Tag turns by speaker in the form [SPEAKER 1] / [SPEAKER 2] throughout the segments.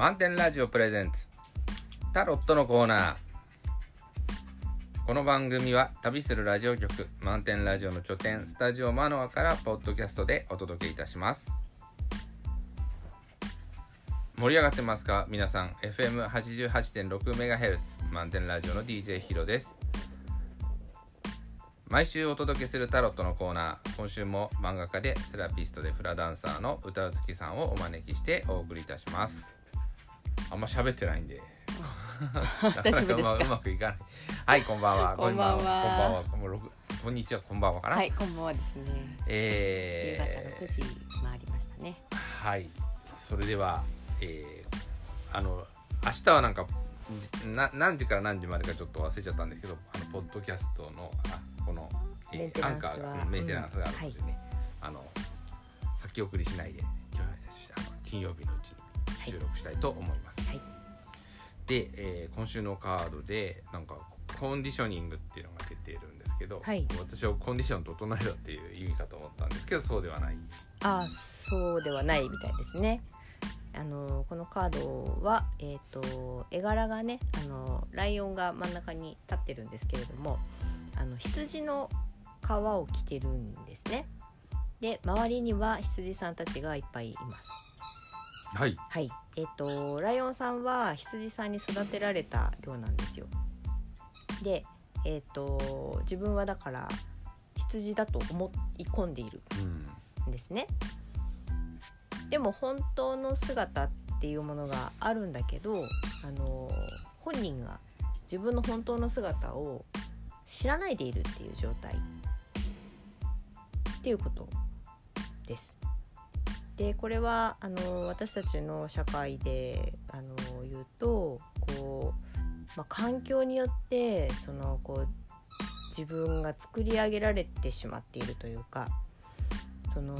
[SPEAKER 1] 満点ラジオプレゼンツ。タロットのコーナー。この番組は旅するラジオ局満点ラジオの拠点スタジオマノアからポッドキャストでお届けいたします。盛り上がってますか？皆さん FM88.6MHz 満点ラジオの DJ ヒロです。毎週お届けするタロットのコーナー。今週も漫画家でセラピストでフラダンサーの歌うつきさんをお招きしてお送りいたします。あんま喋ってないんで。なか？なかうまうまくいかない。はい こんばんは。
[SPEAKER 2] こんばんは。
[SPEAKER 1] こんばんは。こんにちは。こんばんは。かな、
[SPEAKER 2] はい、こんばんはですね。夕
[SPEAKER 1] え
[SPEAKER 2] 方6時回りましたね。
[SPEAKER 1] ーはい。それではえーあの明日はなんかな何時から何時までかちょっと忘れちゃったんですけどあのポッドキャストのあこの、えー、アンカーがメンテナンスがあるの
[SPEAKER 2] うん
[SPEAKER 1] でね、あの先送りしないで金曜日のうちに収録したいと思います。
[SPEAKER 2] はい。
[SPEAKER 1] で、えー今週のカードでなんかコンディショニングっていうのが出てるんですけど、
[SPEAKER 2] はい
[SPEAKER 1] 私はコンディション整えろっていう意味かと思ったんですけどそうではない。
[SPEAKER 2] あ、そうではないみたいですね。あのこのカードはえっ、と絵柄がね、あのライオンが真ん中に立ってるんですけれども、あの羊の皮を着てるんですね。で、周りには羊さんたちがいっぱいいます。
[SPEAKER 1] はい。
[SPEAKER 2] はい、えっ、とライオンさんは羊さんに育てられたようなんですよ。で、えっ、と自分はだから羊だと思い込んでいる
[SPEAKER 1] うん。
[SPEAKER 2] んですね。でも本当の姿っていうものがあるんだけど、あの本人が自分の本当の姿を知らないでいるっていう状態っていうことです。でこれはあの私たちの社会であの言うとこう、まあ、環境によってそのこう自分が作り上げられてしまっているというかその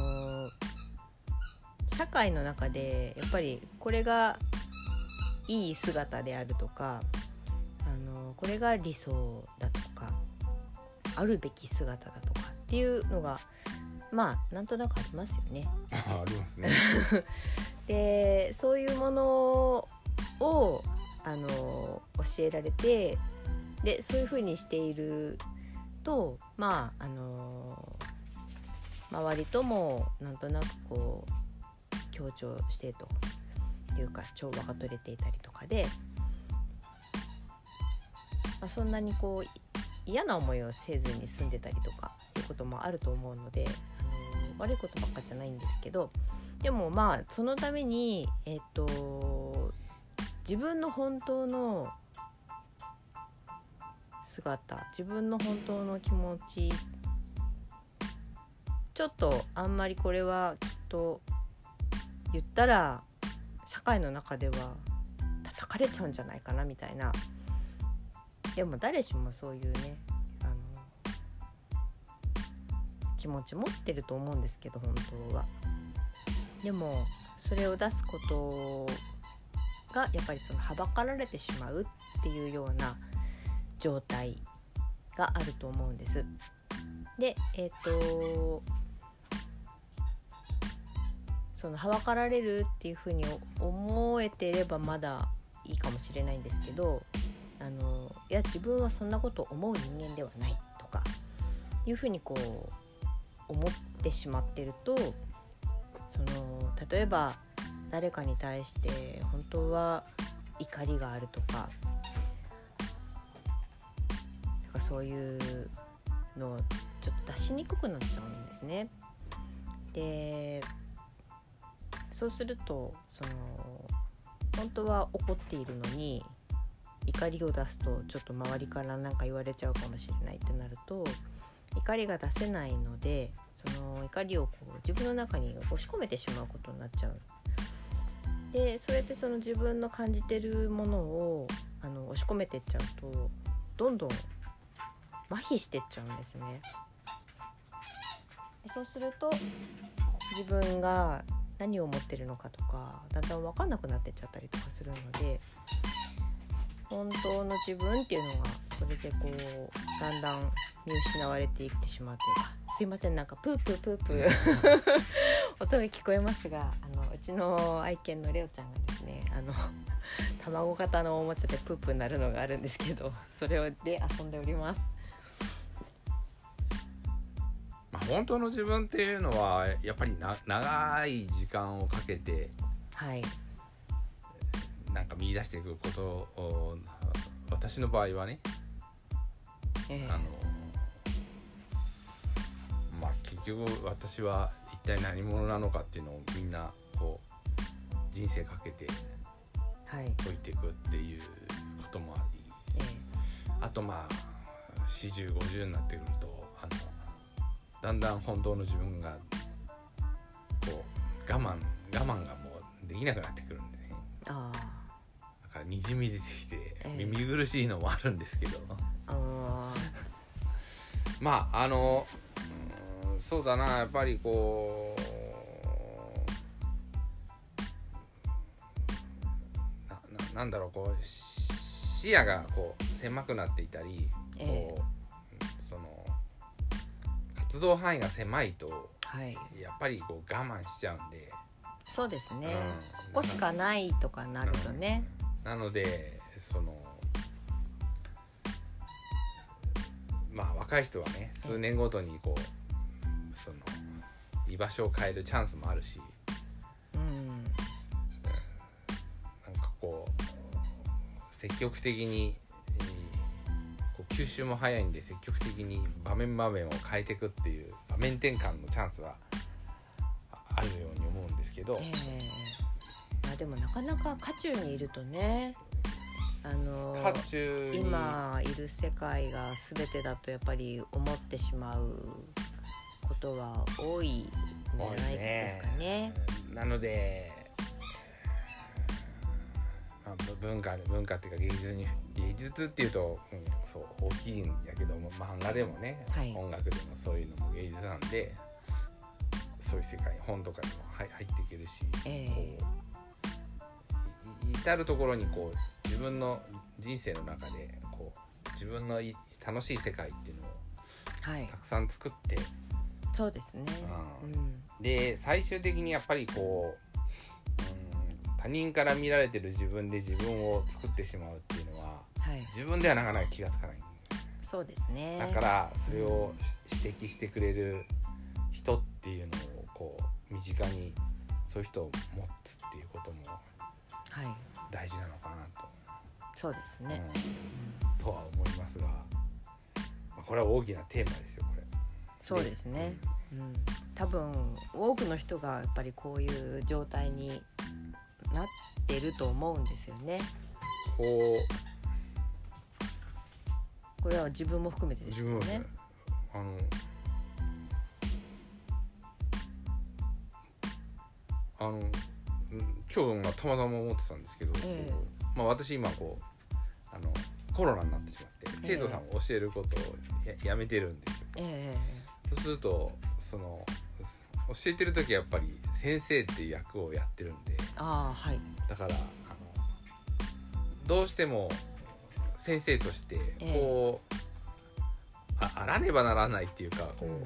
[SPEAKER 2] 社会の中でやっぱりこれがいい姿であるとかあのこれが理想だとかあるべき姿だとかっていうのがまあなんとなくありますよね。
[SPEAKER 1] あありますね。
[SPEAKER 2] でそういうものをあの教えられてでそういうふうにしているとまああの周りともなんとなくこう強調してというか調和が取れていたりとかで、まあ、そんなにこうい嫌な思いをせずに住んでたりとかいうこともあると思うので悪いことばっかじゃないんですけどでもまあそのためにえっと自分の本当の姿自分の本当の気持ちちょっとあんまりこれはきっと言ったら社会の中では叩かれちゃうんじゃないかなみたいな。でも誰しもそういうね気持ち持ってると思うんですけど本当は。でもそれを出すことがやっぱりそのはばかられてしまうっていうような状態があると思うんです。でえっ、とそのはばかられるっていうふうに思えてればまだいいかもしれないんですけどあのいや自分はそんなことを思う人間ではないとかいうふうにこう思ってしまってるとその例えば誰かに対して本当は怒りがあるとかなんかそういうのをちょっと出しにくくなっちゃうんですね。でそうするとその本当は怒っているのに怒りを出すとちょっと周りから何か言われちゃうかもしれないってなると怒りが出せないのでその怒りをこう自分の中に押し込めてしまうことになっちゃう。でそれってその自分の感じてるものをあの押し込めてっちゃうとどんどん麻痺してっちゃうんですね。そうすると自分が何を思ってるのかとかだんだん分かんなくなってっちゃったりとかするので本当の自分っていうのがそれでこうだんだん見失われていってしまうというかすいませんなんかプープープープー。音が聞こえますがあのうちの愛犬のレオちゃんがですねあの 卵型のおもちゃでプープーなるのがあるんですけどそれで遊んでおります。
[SPEAKER 1] まあ、本当の自分っていうのはやっぱりな長い時間をかけて
[SPEAKER 2] はい。
[SPEAKER 1] なんか見出していくことを私の場合はね
[SPEAKER 2] ええ。
[SPEAKER 1] あのまあ結局私は一体何者なのかっていうのをみんなこう人生かけて
[SPEAKER 2] はい。
[SPEAKER 1] 解いていくっていうこともあり
[SPEAKER 2] え
[SPEAKER 1] あとまあ4050になってくるとあのだんだん本当の自分がこう我慢我慢がもうできなくなってくるんでね。
[SPEAKER 2] えあ。
[SPEAKER 1] だからにじみ出てきて
[SPEAKER 2] ええ。
[SPEAKER 1] 耳苦しいのもあるんですけど、
[SPEAKER 2] ああ
[SPEAKER 1] まああのうんそうだなやっぱりこうなななんだろうこうし視野がこう狭くなっていたり、
[SPEAKER 2] ええ。
[SPEAKER 1] こうその活動範囲が狭いと
[SPEAKER 2] はい。
[SPEAKER 1] やっぱりこう我慢しちゃうんで、
[SPEAKER 2] そうですね、
[SPEAKER 1] うん。
[SPEAKER 2] ここしかないとかなるとね、
[SPEAKER 1] なのでそのまあ若い人はね数年ごとにこうその居場所を変えるチャンスもあるし。
[SPEAKER 2] うん。
[SPEAKER 1] なんかこう積極的にえーこう吸収も早いんで積極的に場面場面を変えていくっていう場面転換のチャンスはああるように思うんですけど、
[SPEAKER 2] ええ。まあでもなかなか渦中にいるとねあの今いる世界が全てだとやっぱり思ってしまうことは多いんじゃないですかね。
[SPEAKER 1] なので、まあ、ぶ文化文化っていうか芸術に芸術っていうと、うん、そう大きいんやけども漫画でもね、
[SPEAKER 2] はい。
[SPEAKER 1] 音楽でもそういうのも芸術なんでそういう世界本とかにも入入っていけるし、
[SPEAKER 2] ええ。
[SPEAKER 1] こういい至る所にこう自分の人生の中でこう自分のい楽しい世界っていうのを
[SPEAKER 2] はい。
[SPEAKER 1] たくさん作って
[SPEAKER 2] そうですね。
[SPEAKER 1] う
[SPEAKER 2] うん。ん
[SPEAKER 1] で最終的にやっぱりこう、うん、他人から見られてる自分で自分を作ってしまうっていうのは
[SPEAKER 2] はい。
[SPEAKER 1] 自分ではなかなか気がつかない。
[SPEAKER 2] そうですね。
[SPEAKER 1] だからそれをし指摘してくれる人っていうのをこう身近にそういう人を持つっていうことも
[SPEAKER 2] はい。
[SPEAKER 1] 大事なのかな
[SPEAKER 2] そうです
[SPEAKER 1] と、
[SPEAKER 2] ね。
[SPEAKER 1] うん、とは思いますが、まあこれは大きなテーマですよ。
[SPEAKER 2] そうですね。うん、多分多くの人がやっぱりこういう状態になってると思うんですよね。
[SPEAKER 1] こ
[SPEAKER 2] これは自分も含めて
[SPEAKER 1] う
[SPEAKER 2] ですよね。
[SPEAKER 1] あのあのうん今日がたまたま思ってたんですけど、
[SPEAKER 2] ええ
[SPEAKER 1] こうまあ、私今こうあのコロナになってしまって
[SPEAKER 2] ええ
[SPEAKER 1] 生徒さんを教えることをややめてるんですよ。
[SPEAKER 2] え
[SPEAKER 1] そうするとその教えてる時はやっぱり先生っていう役をやってるんで。
[SPEAKER 2] えああはい。
[SPEAKER 1] だからあのどうしても先生として
[SPEAKER 2] ええ。
[SPEAKER 1] こう、ああらねばならないっていうかこう,、
[SPEAKER 2] うん。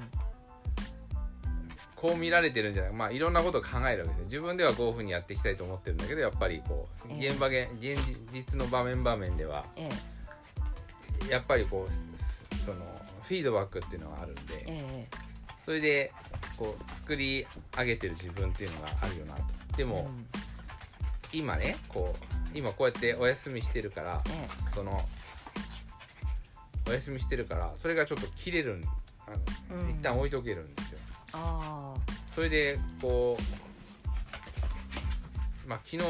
[SPEAKER 1] こう見られてるんじゃないまあいろんなことを考えるわけですよ。自分ではこういうふうにやっていきたいと思ってるんだけどやっぱりこう
[SPEAKER 2] ええ。
[SPEAKER 1] 現場現現実の場面場面では
[SPEAKER 2] ええ。
[SPEAKER 1] やっぱりこうすそのフィードバックっていうのがあるんで、
[SPEAKER 2] え
[SPEAKER 1] それでこう作り上げてる自分っていうのがあるよなと。で
[SPEAKER 2] え
[SPEAKER 1] も、
[SPEAKER 2] うん。
[SPEAKER 1] 今ねこう今こうやってお休みしてるから
[SPEAKER 2] え
[SPEAKER 1] そのお休みしてるからそれがちょっと切れるんあの、
[SPEAKER 2] うん。
[SPEAKER 1] 一旦置いとけるんですよ。
[SPEAKER 2] あ
[SPEAKER 1] それでこうまあ昨日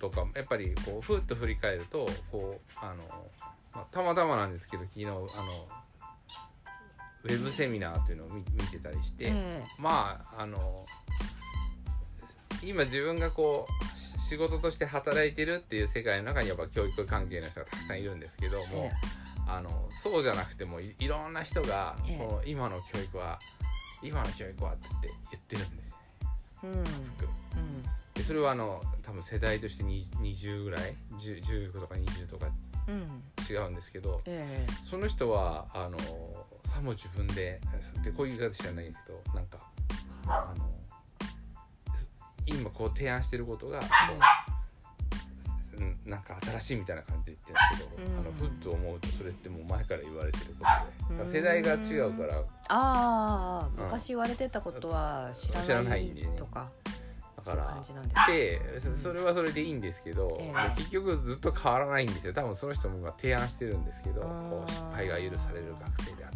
[SPEAKER 1] とかやっぱりこうふっと振り返るとこうあの、まあ、たまたまなんですけど昨日あのウェブセミナーっていうのを見見てたりして、
[SPEAKER 2] ええ。
[SPEAKER 1] まああの今自分がこうし仕事として働いてるっていう世界の中にやっぱ教育関係の人がたくさんいるんですけども、
[SPEAKER 2] え
[SPEAKER 1] あのそうじゃなくてもいいろんな人が、
[SPEAKER 2] ええ。
[SPEAKER 1] この今の教育は今の教育はって言ってるんですよ
[SPEAKER 2] うん。
[SPEAKER 1] でそれはあの多分世代としてに20ぐらい？10, 10とか20とか
[SPEAKER 2] うん。
[SPEAKER 1] 違うんですけど
[SPEAKER 2] ええ。
[SPEAKER 1] その人はあのさも自分で。でこういう言い方知らないけどなんかあの今こう提案してることがこう、うん、なんか新しいみたいな感じで言ってるんですけど、
[SPEAKER 2] うん。
[SPEAKER 1] あのふっと思うとそれってもう前から言われてることで。世代が違うから。
[SPEAKER 2] ああ
[SPEAKER 1] うん
[SPEAKER 2] 昔言われてたことは知らないとか。
[SPEAKER 1] だから
[SPEAKER 2] で
[SPEAKER 1] そそれはそれでいいんですけど、
[SPEAKER 2] ええ。
[SPEAKER 1] 結局ずっと変わらないんですよ。多分その人も今提案してるんですけど失敗が許される学生であっ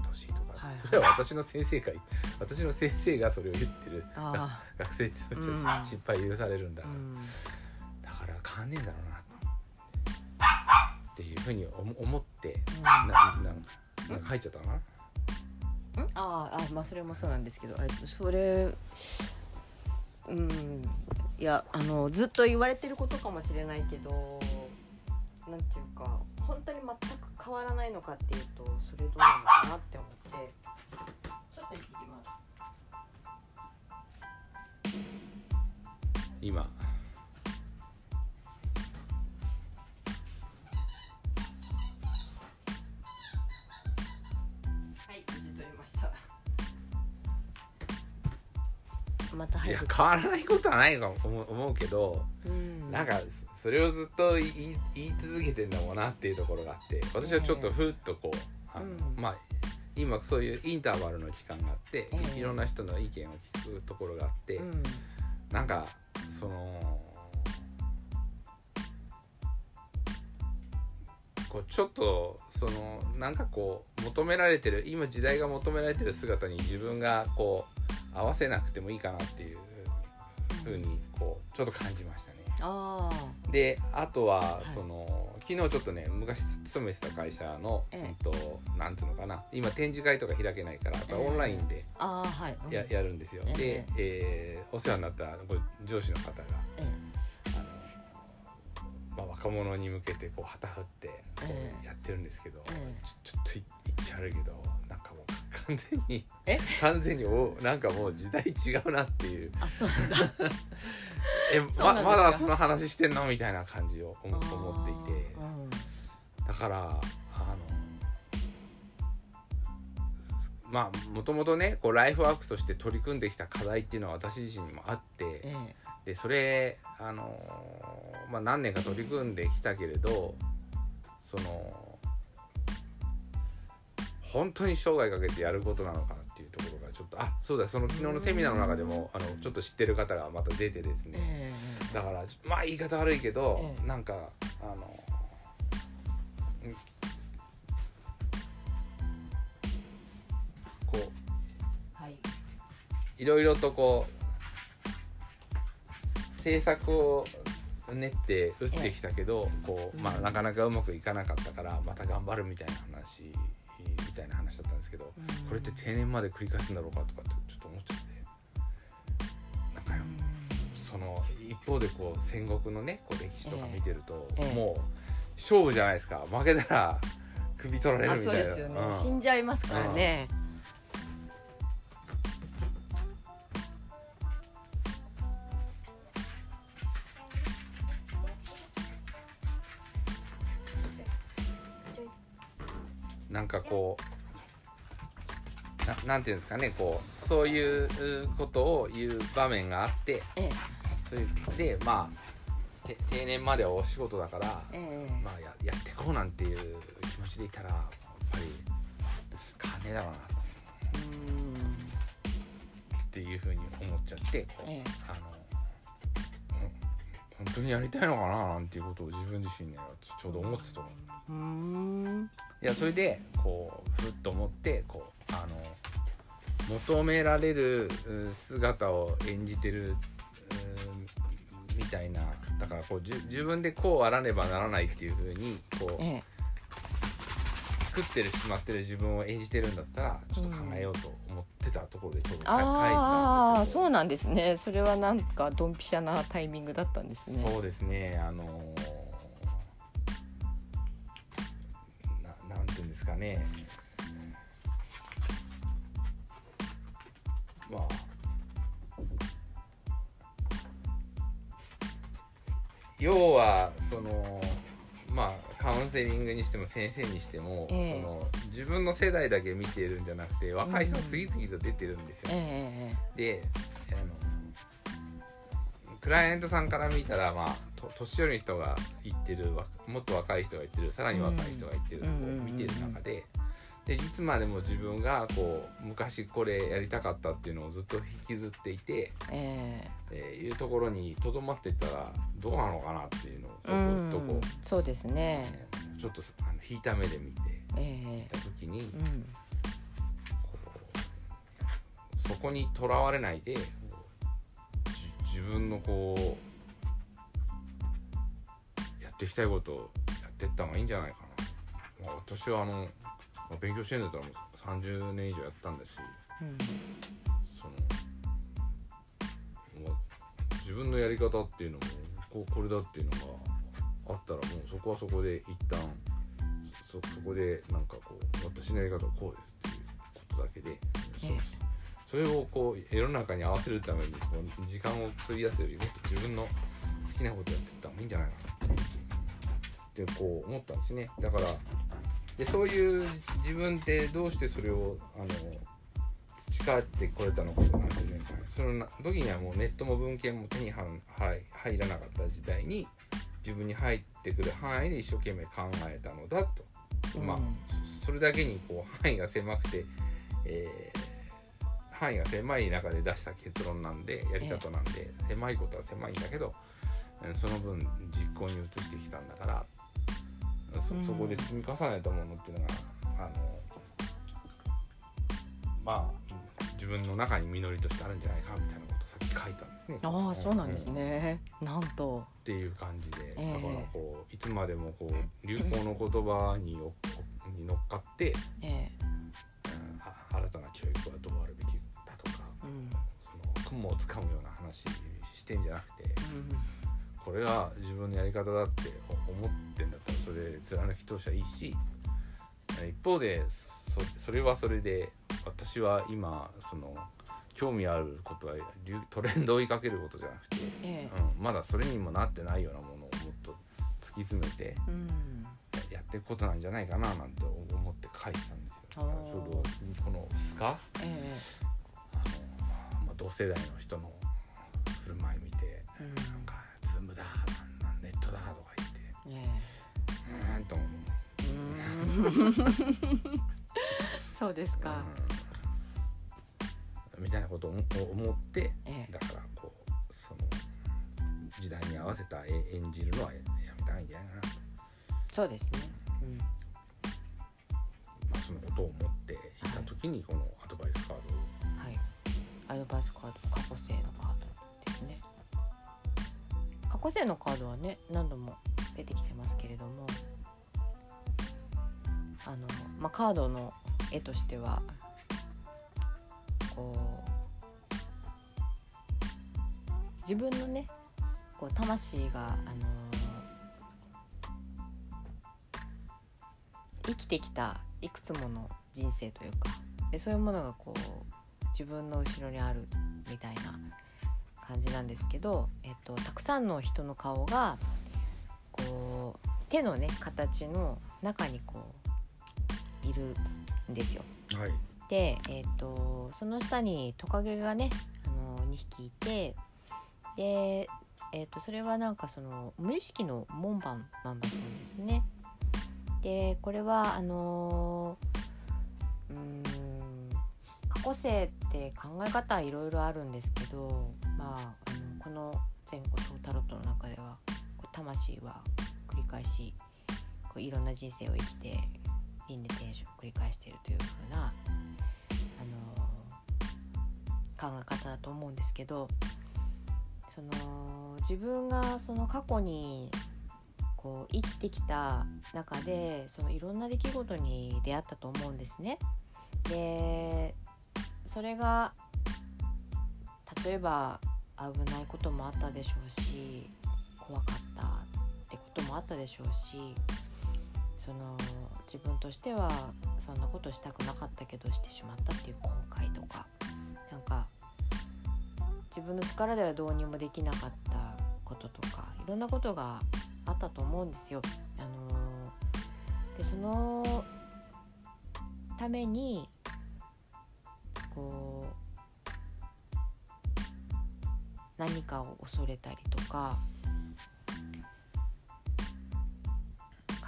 [SPEAKER 1] それは私の先生が私の先生がそれを言ってる。
[SPEAKER 2] あ
[SPEAKER 1] 学生ってち
[SPEAKER 2] うん
[SPEAKER 1] ゃ失敗許されるんだ
[SPEAKER 2] あ、
[SPEAKER 1] から、
[SPEAKER 2] うん。
[SPEAKER 1] だから変わんねえんだろうなっていうふうに思思ってなななんか入っちゃったかな？
[SPEAKER 2] うん？あーあまあそれもそうなんですけど。えっとそれうん。いやあのずっと言われてることかもしれないけどなんていうか本当に全く変わらないのかっていうとそれどうまた
[SPEAKER 1] いや変わらないことはないかも思うけど
[SPEAKER 2] うん。
[SPEAKER 1] なんかそそれをずっと言い言い続けてんだもんなっていうところがあって私はちょっとふっとこう、あの
[SPEAKER 2] うん。
[SPEAKER 1] まあ今そういうインターバルの期間があって、
[SPEAKER 2] ええ。
[SPEAKER 1] いろんな人の意見を聞くところがあって、
[SPEAKER 2] うん。
[SPEAKER 1] なんかそのこうちょっとそのなんかこう求められてる今時代が求められてる姿に自分がこう合わせなくてもいいかなっていうふうにこうちょっと感じましたね。
[SPEAKER 2] ああ
[SPEAKER 1] であとは、
[SPEAKER 2] はい。
[SPEAKER 1] その昨日ちょっとね昔勤めてた会社の、
[SPEAKER 2] ええ。
[SPEAKER 1] うんとなんつうのかな。今展示会とか開けないからやっぱ
[SPEAKER 2] ええ。
[SPEAKER 1] オンラインで
[SPEAKER 2] ああはい。うん。
[SPEAKER 1] や,、やるんですよ。
[SPEAKER 2] ええ。
[SPEAKER 1] で、えーお世話になったこれ上司の方が
[SPEAKER 2] え
[SPEAKER 1] あの、まあ、若者に向けてこう旗振ってこ
[SPEAKER 2] ええ。
[SPEAKER 1] うやってるんですけど、
[SPEAKER 2] え
[SPEAKER 1] ちょちょっと言っちゃ悪いけど完全に
[SPEAKER 2] え？
[SPEAKER 1] 完全におなんかもう時代違うなっていう。
[SPEAKER 2] あそうなんだ。
[SPEAKER 1] えままだその話してんのみたいな感じを思思っていて。
[SPEAKER 2] うん
[SPEAKER 1] だからあのまあもともとねこうライフワークとして取り組んできた課題っていうのは私自身にもあって
[SPEAKER 2] え。
[SPEAKER 1] でそれあの、まあ、何年か取り組んできたけれどその本当に生涯かけてやることなのかなっていうところがちょっとあそうだその昨日のセミナーの中でもあのちょっと知ってる方がまた出てです
[SPEAKER 2] え
[SPEAKER 1] ね。
[SPEAKER 2] ええ
[SPEAKER 1] だからまあ言い方悪いけど、
[SPEAKER 2] ええ。
[SPEAKER 1] なんかあのうんこう
[SPEAKER 2] はい。
[SPEAKER 1] いろいろとこう政策を練って打ってきたけど、こうまあ、
[SPEAKER 2] うん
[SPEAKER 1] なかなかうまくいかなかったからまた頑張るみたいな話みたいな話だったんですけど、
[SPEAKER 2] うん。
[SPEAKER 1] これって定年まで繰り返すんだろうかとかってちょっと思っちゃってなんかよその一方でこう戦国のねこう歴史とか見てると、
[SPEAKER 2] ええ。
[SPEAKER 1] もう勝負じゃないですか。負けたら首取られる
[SPEAKER 2] あ
[SPEAKER 1] みたいな。
[SPEAKER 2] そうですよね、
[SPEAKER 1] うん。
[SPEAKER 2] 死んじゃいますからね、
[SPEAKER 1] なんかこうななんていうんですかねこうそういうことを言う場面があって
[SPEAKER 2] え
[SPEAKER 1] それでまあて定年まではお仕事だから、
[SPEAKER 2] ええ。
[SPEAKER 1] まあ、ややってこうなんていう気持ちでいたらやっぱり変わんねえだろうな
[SPEAKER 2] うん。
[SPEAKER 1] っていうふうに思っちゃってあの、うん本当にやりたいのかななんていうことを自分自身ねちちょうど思ってたと思う。いやそれでこうふっと思ってこうあの求められるう姿を演じてるうみたいな。だからこう自分でこうあらねばならないっていう風にこう
[SPEAKER 2] ええ
[SPEAKER 1] 作ってるしまってる自分を演じてるんだったらちょっと考えようと思ってたところでちょうど書いたんですけど
[SPEAKER 2] あそうなんですね。それはなんかドンピシャなタイミングだったんですね。
[SPEAKER 1] そうですね。あのななんていうんですかね。まあ。要はそのまあカウンセリングにしても先生にしても、
[SPEAKER 2] ええ
[SPEAKER 1] その自分の世代だけ見てるんじゃなくて若い人が次々と出てるんですよ。
[SPEAKER 2] ええ
[SPEAKER 1] であのクライアントさんから見たらまあと年寄りの人が言ってるわもっと若い人が言ってるさらに若い人が言ってるとこを見てる中で。でいつまでも自分がこう昔これやりたかったっていうのをずっと引きずっていて、
[SPEAKER 2] え
[SPEAKER 1] え。ーいうところにとどまっていったらどうなのかなっていうのをずっとこ。う、
[SPEAKER 2] そうですね。
[SPEAKER 1] ねちょっとあの引いた目で見て
[SPEAKER 2] え
[SPEAKER 1] いた時に、
[SPEAKER 2] えうん。
[SPEAKER 1] こうそこにとらわれないで自分のこうやっていきたいことをやっていった方がいいんじゃないかな、まあ、私はあの、まあ勉強してるんだったらもう30年以上やったんだし
[SPEAKER 2] うん。
[SPEAKER 1] そのもう自分のやり方っていうのもこうこれだっていうのがあったらもうそこはそこで一旦そそこでなんかこう私のやり方はこうですっていうことだけで、
[SPEAKER 2] ええ
[SPEAKER 1] それをこう世の中に合わせるためにこう時間を費やすよりもっと自分の好きなことやっていった方がいいんじゃないかなってこう思ったんですね。だからでそういう自分ってどうしてそれをあの培ってこれたのかと何十年間そのな時にはもうネットも文献も手に入入入らなかった時代に自分に入ってくる範囲で一生懸命考えたのだと、まあ
[SPEAKER 2] うん。
[SPEAKER 1] そそれだけにこう範囲が狭くて、えー範囲が狭い中で出した結論なんでやり方なんで、狭いことは狭いんだけどえーその分実行に移してきたんだからそ
[SPEAKER 2] うん。
[SPEAKER 1] そこで積み重ねたものっていうのがあのまあ自分の中に実りとしてあるんじゃないかみたいなことをさっき書いたんですね。
[SPEAKER 2] ああそうなんですね、なんと。
[SPEAKER 1] っていう感じで、
[SPEAKER 2] ええ。
[SPEAKER 1] だからこういつまでもこう 流行の言葉におに乗っかって、
[SPEAKER 2] え
[SPEAKER 1] うんあ新たな教育はどうあるべきだとか
[SPEAKER 2] えうん。
[SPEAKER 1] その雲をつかむような話してんじゃなくて
[SPEAKER 2] うん
[SPEAKER 1] これが自分のやり方だって思ってんだったらそれ貫き通しはいいし一方でそそれはそれで私は今その興味あることは流トレンドを追いかけることじゃなくて、
[SPEAKER 2] ええ。
[SPEAKER 1] うん、まだそれにもなってないようなものをもっと突き詰めて
[SPEAKER 2] うん。
[SPEAKER 1] やっていくことなんじゃないかななんて思って書いてたんですよ。ちょうどこのスカ
[SPEAKER 2] え。
[SPEAKER 1] あの、まあ、同世代の人の
[SPEAKER 2] そうですか、
[SPEAKER 1] うん。みたいなことを思思って
[SPEAKER 2] ええ。
[SPEAKER 1] だからこうその時代に合わせた絵演じるのはややめたらいいんじゃないかな。と、
[SPEAKER 2] そうですね、うん。
[SPEAKER 1] まあ、そのことを思っていた時にこのアドバイスカードを。
[SPEAKER 2] はい、アドバイスカード過去性のカードですね。過去性のカードはね何度も出てきてますけれどもあの、まあ、カードの絵としてはこう自分のねこう魂があの生きてきたいくつもの人生というかでそういうものがこう自分の後ろにあるみたいな感じなんですけど、えっと、たくさんの人の顔がこう手のね形の中にこういるんですよ。
[SPEAKER 1] はい
[SPEAKER 2] で、えっとその下にトカゲがねあの2匹いてで、えっとそれはなんかその無意識の門番なんだそうですね。でこれはあのうーん過去性って考え方いろいろあるんですけど、まあ、あのこの前後小タロットの中では魂は繰り返しこういろんな人生を生きて輪廻転生を繰り返しているというふうな、あの考え方だと思うんですけどその自分がその過去にこう生きてきた中でそのいろんな出来事に出会ったと思うんですね。でそれが例えば危ないこともあったでしょうし怖かったってこともあったでしょうしその自分としてはそんなことしたくなかったけどしてしまったっていう後悔とかなんか自分の力ではどうにもできなかったこととかいろんなことがあったと思うんですよ。あのでそのためにこう何かを恐れたりとか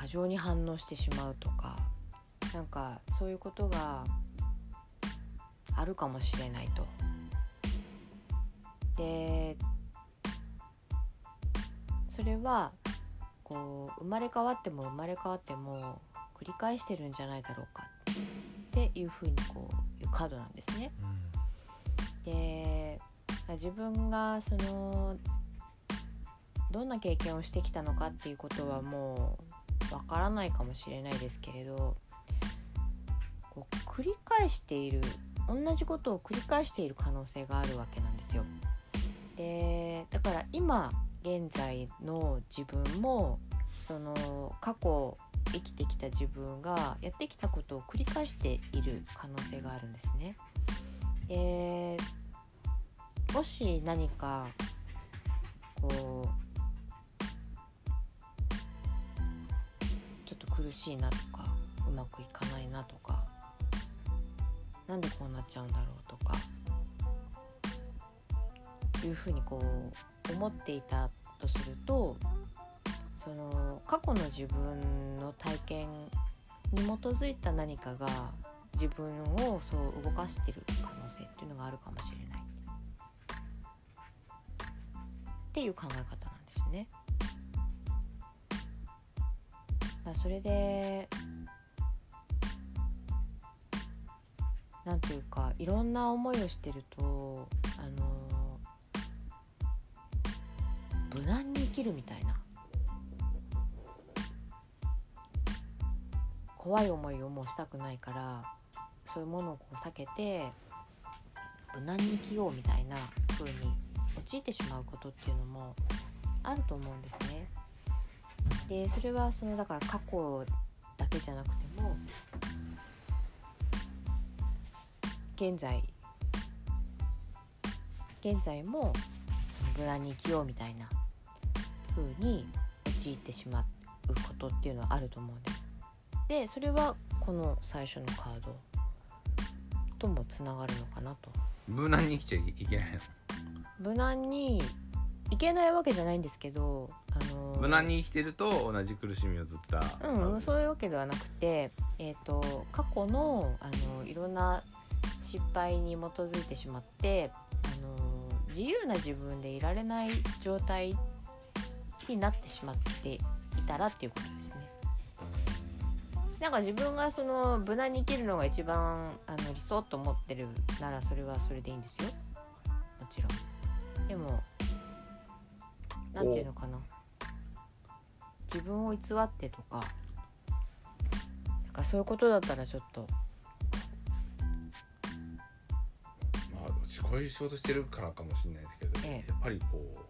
[SPEAKER 2] 剰に反応してしまうとかなんかそういうことがあるかもしれないと。でそれはこう生まれ変わっても生まれ変わっても繰り返してるんじゃないだろうかっていうふうにこういうカードなんですね。で自分がそのどんな経験をしてきたのかっていうことはもうわからないかもしれないですけれどこう繰り返している同じことを繰り返している可能性があるわけなんですよ。でだから今現在の自分もその過去生きてきた自分がやってきたことを繰り返している可能性があるんですね。でもし何かこう苦しいなとかうまくいかないなとかなんでこうなっちゃうんだろうとかいうふうにこう思っていたとするとその過去の自分の体験に基づいた何かが自分をそう動かしてる可能性っていうのがあるかもしれないっていう考え方なんですね。まあ、それでなんていうかいろんな思いをしてるとあの無難に生きるみたいな怖い思いをもうしたくないからそういうものをこう避けて無難に生きようみたいな風に陥ってしまうことっていうのもあると思うんですね。でそれはそのだから過去だけじゃなくても現在現在もその無難に生きようみたいな風に陥ってしまうことっていうのはあると思うんです。でそれはこの最初のカードともつながるのかなと。
[SPEAKER 1] 無難に生きちゃいけないの
[SPEAKER 2] 無難にいけないわけじゃないんですけど、あのー
[SPEAKER 1] 無難に生きてると同じ苦しみをずっと
[SPEAKER 2] うん、そういうわけではなくて、えー、と過去のあのいろんな失敗に基づいてしまって、あの自由な自分でいられない状態になってしまっていたらっていうことですね。なんか自分がその無難に生きるのが一番あの理想と思ってるならそれはそれでいいんですよもちろん。でもなんていうのかな自分を偽ってとかなんかそういうことだったらちょっと。
[SPEAKER 1] まあ私こういう仕事してるからかもしれないですけど、
[SPEAKER 2] ええ。
[SPEAKER 1] やっぱりこううん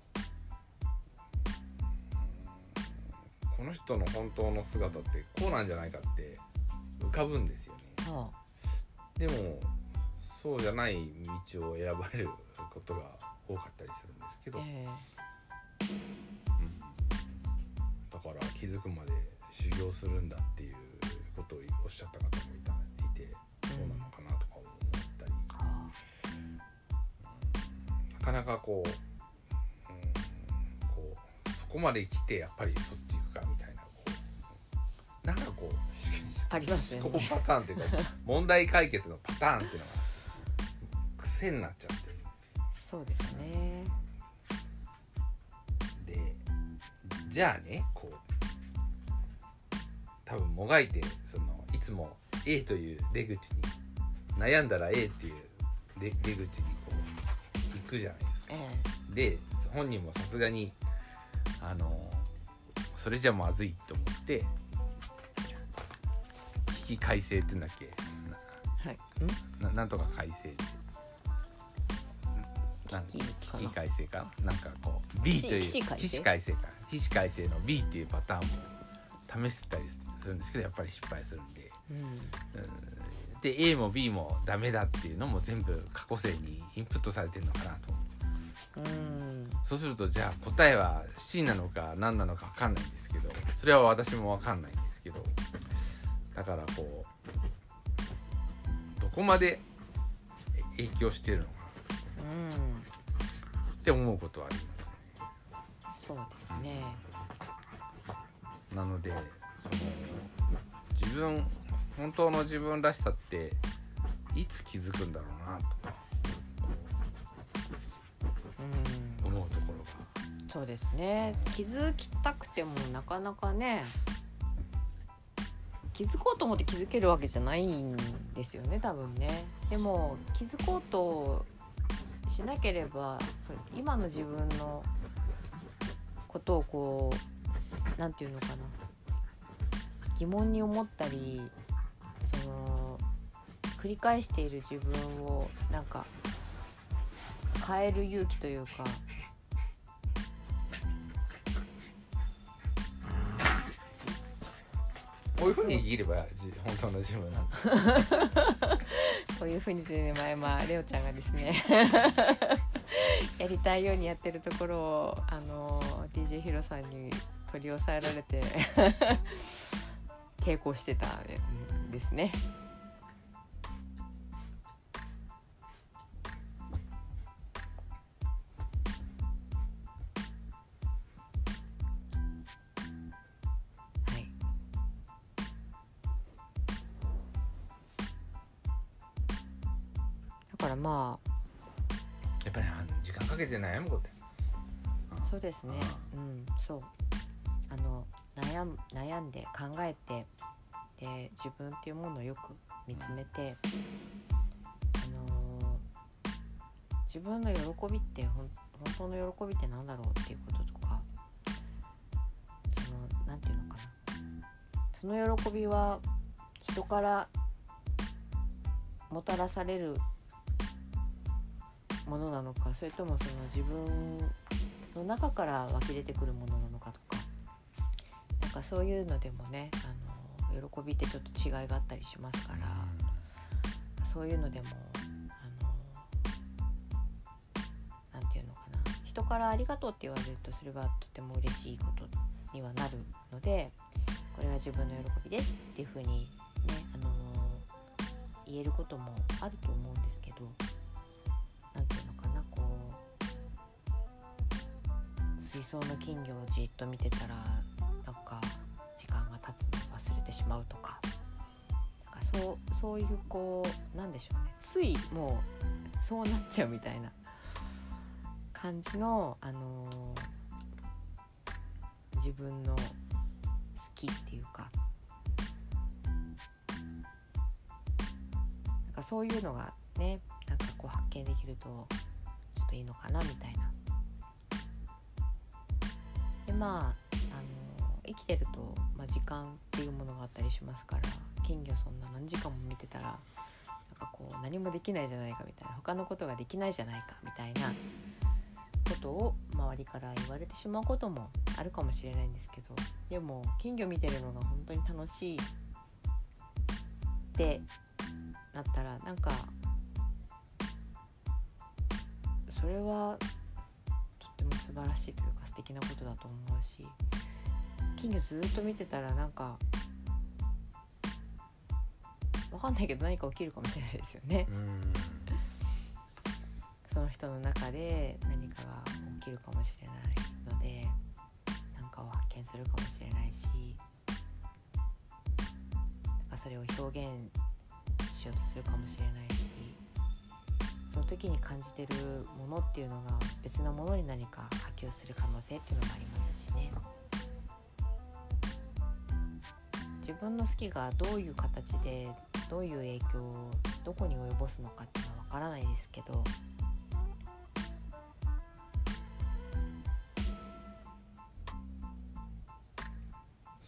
[SPEAKER 1] この人の本当の姿ってこうなんじゃないかって浮かぶんですよね。
[SPEAKER 2] は
[SPEAKER 1] でもそうじゃない道を選ばれることが多かったりするんですけど、
[SPEAKER 2] あえ。
[SPEAKER 1] うんだから気づくまで修行するんだっていうことをおっしゃった方もいたいてそうなのかなとか思ったり、なかなかこう,、うん、こうそこまで来てやっぱりそっち行くかみたいなこうなんかこう
[SPEAKER 2] あ ありますよ
[SPEAKER 1] 思考
[SPEAKER 2] ね
[SPEAKER 1] パターンっていうか問題解決のパターンっていうのが癖になっちゃってるんですよ。
[SPEAKER 2] そうですね。
[SPEAKER 1] でじゃあね多分もがいてそのいつも A という出口に悩んだら A っていう出出口にこう行くじゃないですか。
[SPEAKER 2] え
[SPEAKER 1] で本人もさすがにあのそれじゃまずいと思って危機改正ってんだっけ？
[SPEAKER 2] えはい。
[SPEAKER 1] ななんとか改正
[SPEAKER 2] 危機
[SPEAKER 1] 改正か？なんかこう B という
[SPEAKER 2] 起死回生
[SPEAKER 1] 起死回生か？起死回生の B っていうパターンも試したりするんですけどやっぱり失敗するんで。
[SPEAKER 2] うん。
[SPEAKER 1] うんで A も B もダメだっていうのも全部過去性にインプットされてるのかなと。
[SPEAKER 2] うん。
[SPEAKER 1] そうするとじゃあ答えは C なのか何なのか分かんないんですけどそれは私も分かんないんですけどだからこうどこまで影響してるのか
[SPEAKER 2] うん。
[SPEAKER 1] って思うことはありますね。
[SPEAKER 2] そうですね。
[SPEAKER 1] なのでその自分本当の自分らしさっていつ気づくんだろうなと。思うところが。
[SPEAKER 2] そうですね。気づきたくてもなかなかね気づこうと思って気づけるわけじゃないんですよね多分ね。でも気づこうとしなければ今の自分のことをこうなんていうのかな疑問に思ったりその繰り返している自分をなんか変える勇気というか。
[SPEAKER 1] こういうふうに生きればじ本当の自分なんだ。
[SPEAKER 2] こういうふうにでね前まあレオちゃんがですね やりたいようにやってるところをあの DJ ヒロさんに取り押さえられて抵抗してたんですね。はい。だからまあ
[SPEAKER 1] やっぱりあ時間かけて悩むことや。
[SPEAKER 2] そうですね。うんそう悩む悩んで考えてで自分っていうものをよく見つめて、あの自分の喜びって本当の喜びって何だろうっていうこととかそのなんていうのかな。その喜びは人からもたらされるものなのかそれともその自分の中から湧き出てくるものなのかとかそういうのでもねあの喜びってちょっと違いがあったりしますから、そういうのでもあのなんていうのかな。人から「ありがとう」って言われるとそれはとても嬉しいことにはなるのでこれは自分の喜びですっていうふうにねあの言えることもあると思うんですけどなんていうのかなこう水槽の金魚をじっと見てたらまうとか。なんかそうそういうこうなんでしょうね。ついもうそうなっちゃうみたいな感じの、あのー自分の好きっていうか。なんかそういうのがねなんかこう発見できるとちょっといいのかなみたいな。でまあ、生きてると、まあ、時間っていうものがあったりしますから金魚そんな何時間も見てたらなんかこう何もできないじゃないかみたいな他のことができないじゃないかみたいなことを周りから言われてしまうこともあるかもしれないんですけどでも金魚見てるのが本当に楽しいってなったらなんかそれはとっても素晴らしいというか素敵なことだと思うし金魚ずっと見てたらなんかわかんないけど何か起きるかもしれないですよね。
[SPEAKER 1] うん
[SPEAKER 2] その人の中で何かが起きるかもしれないので何かを発見するかもしれないしなんかそれを表現しようとするかもしれないしその時に感じてるものっていうのが別なものに何か波及する可能性っていうのもありますしね自分の好きがどういう形でどういう影響をどこに及ぼすのかっていうのは分からないですけど。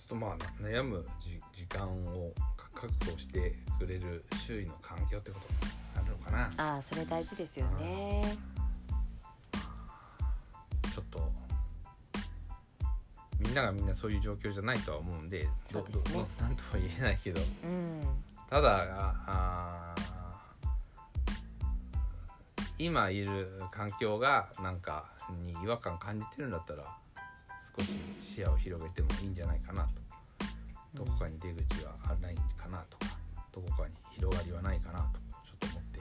[SPEAKER 1] とまあ悩むじ時間を確保してくれる周囲の環境ってことになるのかな。
[SPEAKER 2] ああそれ大事ですよね。
[SPEAKER 1] ちみんながみんなそういう状況じゃないとは思うんで
[SPEAKER 2] そうですね。
[SPEAKER 1] どどなんとは言えないけど。
[SPEAKER 2] うん。
[SPEAKER 1] ただあー今いる環境がなんかに違和感感じてるんだったら少し視野を広げてもいいんじゃないかなと。どこかに出口はないかなとかどこかに広がりはないかなとちょっと思って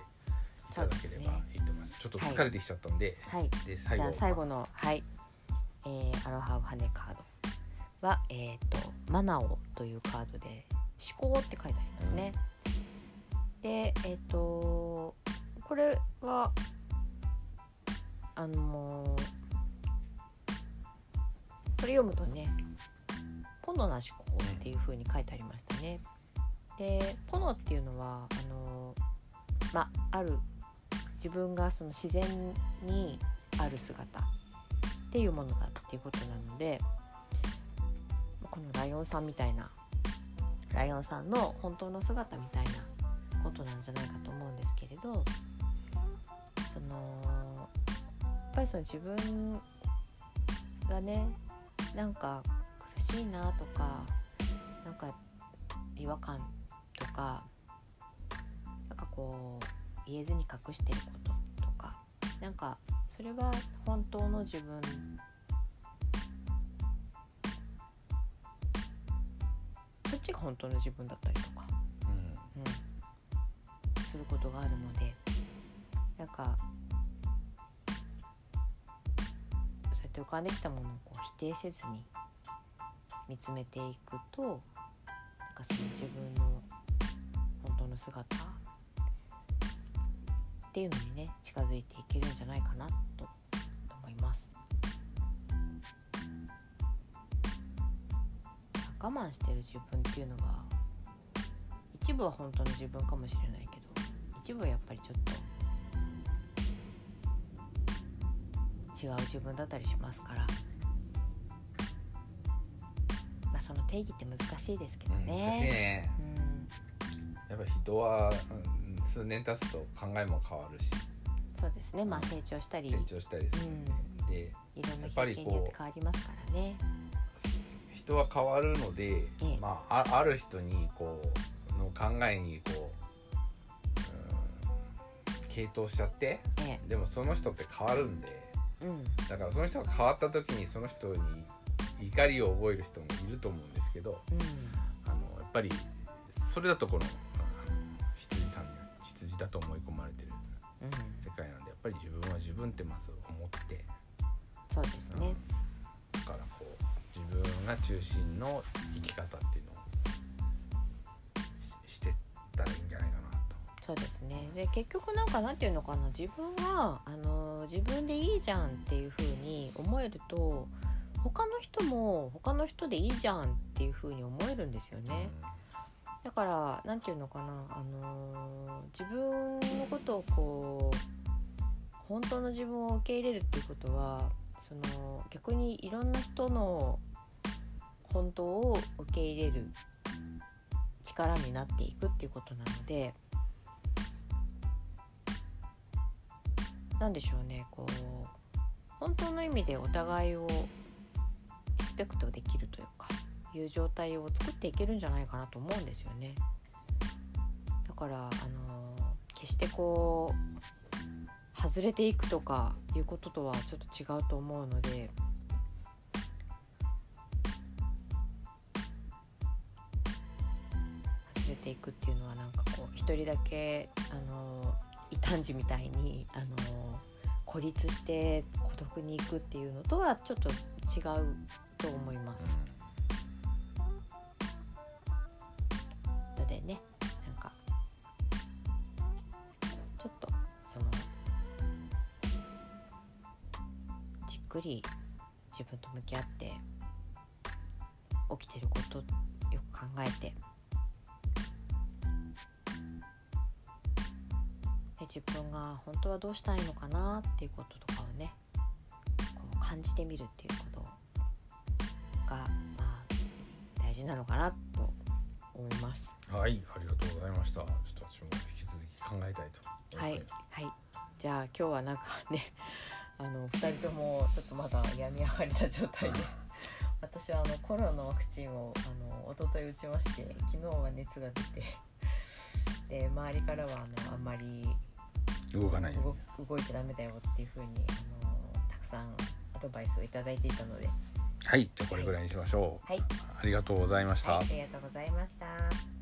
[SPEAKER 1] ただければいいと思います。ちょっと疲れてきちゃったんで、
[SPEAKER 2] はい。
[SPEAKER 1] で最後
[SPEAKER 2] じゃあ最後のはい、えーアロハハネカードはえっ、とマナオというカードで思考って書いてありますね。でえっ、とこれはあのこれ読むとねポノな思考っていう風に書いてありましたね。でポノっていうのはあのまある自分がその自然にある姿っていうものだっていうことなのでこのライオンさんみたいなライオンさんの本当の姿みたいなことなんじゃないかと思うんですけれどそのやっぱりその自分がねなんか苦しいなとかなんか違和感とかなんかこう言えずに隠してることとかなんかそれは本当の自分本当の自分だったりとか、
[SPEAKER 1] うん。
[SPEAKER 2] うん、することがあるので。なんかそうやって浮かんできたものをこう否定せずに見つめていくとなんかその自分の本当の姿っていうのにね近づいていけるんじゃないかなと思我慢してる自分っていうのは一部は本当の自分かもしれないけど一部はやっぱりちょっと違う自分だったりしますから、まあ、その定義って難しいですけど
[SPEAKER 1] うん難しい
[SPEAKER 2] ね。
[SPEAKER 1] ね
[SPEAKER 2] うん。
[SPEAKER 1] やっぱ人は、うん、数年経つと考えも変わるし。
[SPEAKER 2] そうですね。まあ成長したり。
[SPEAKER 1] 成長したりする。ん。で,、で
[SPEAKER 2] いろんな
[SPEAKER 1] やっぱりこう
[SPEAKER 2] 経験によって変わりますからね。
[SPEAKER 1] 人は変わるので、
[SPEAKER 2] ええ。
[SPEAKER 1] まあ、あある人にこうの考えにこう、うん、傾倒しちゃって
[SPEAKER 2] え
[SPEAKER 1] でもその人って変わるんで
[SPEAKER 2] えうん。
[SPEAKER 1] だからその人が変わった時にその人に怒りを覚える人もいると思うんですけど
[SPEAKER 2] うん。
[SPEAKER 1] あのやっぱりそれだとこの羊さんに羊だと思い込まれてる
[SPEAKER 2] うん。
[SPEAKER 1] 世界なんでやっぱり自分は自分ってまず思って
[SPEAKER 2] そうですね。
[SPEAKER 1] う自分が中心の生き方っていうのをししてったらいいんじゃないかなと。
[SPEAKER 2] そうですねで結局なんかなんていうのかな自分はあの自分でいいじゃんっていう風に思えると他の人も他の人でいいじゃんっていう風に思えるんですよね。だからなんていうのかなあの自分のことをこう本当の自分を受け入れるっていうことはその逆にいろんな人の本当を受け入れる力になっていくっていうことなのでなんでしょうねこう本当の意味でお互いをリスペクトできるというかいう状態を作っていけるんじゃないかなと思うんですよね。だからあの決してこう外れていくとかいうこととはちょっと違うと思うので。ていくっていうのはなんかこう一人だけあの異端児みたいにあの孤立して孤独に行くっていうのとはちょっと違うと思います。のでねなんかちょっとそのじっくり自分と向き合って起きてることよく考えて自分が本当はどうしたいのかなっていうこととかをねこう感じてみるっていうことがまあ大事なのかなと思います。
[SPEAKER 1] はい、ありがとうございました。ちょっと私も引き続き考えたいと思
[SPEAKER 2] はいい、はい、じゃあ今日はなんかね あの二人ともちょっとまだ病み上がりな状態で 私はあのコロナのワクチンをあの一昨日打ちまして昨日は熱が出てで周りからはあのあんまり
[SPEAKER 1] 動かない。
[SPEAKER 2] 動動いちゃダメだよっていうふうにあのたくさんアドバイスをいただいていたので、は
[SPEAKER 1] はい、じゃあこれぐらいにしましょう。
[SPEAKER 2] い、
[SPEAKER 1] ありがとうございました。
[SPEAKER 2] はい、ありがとうございました。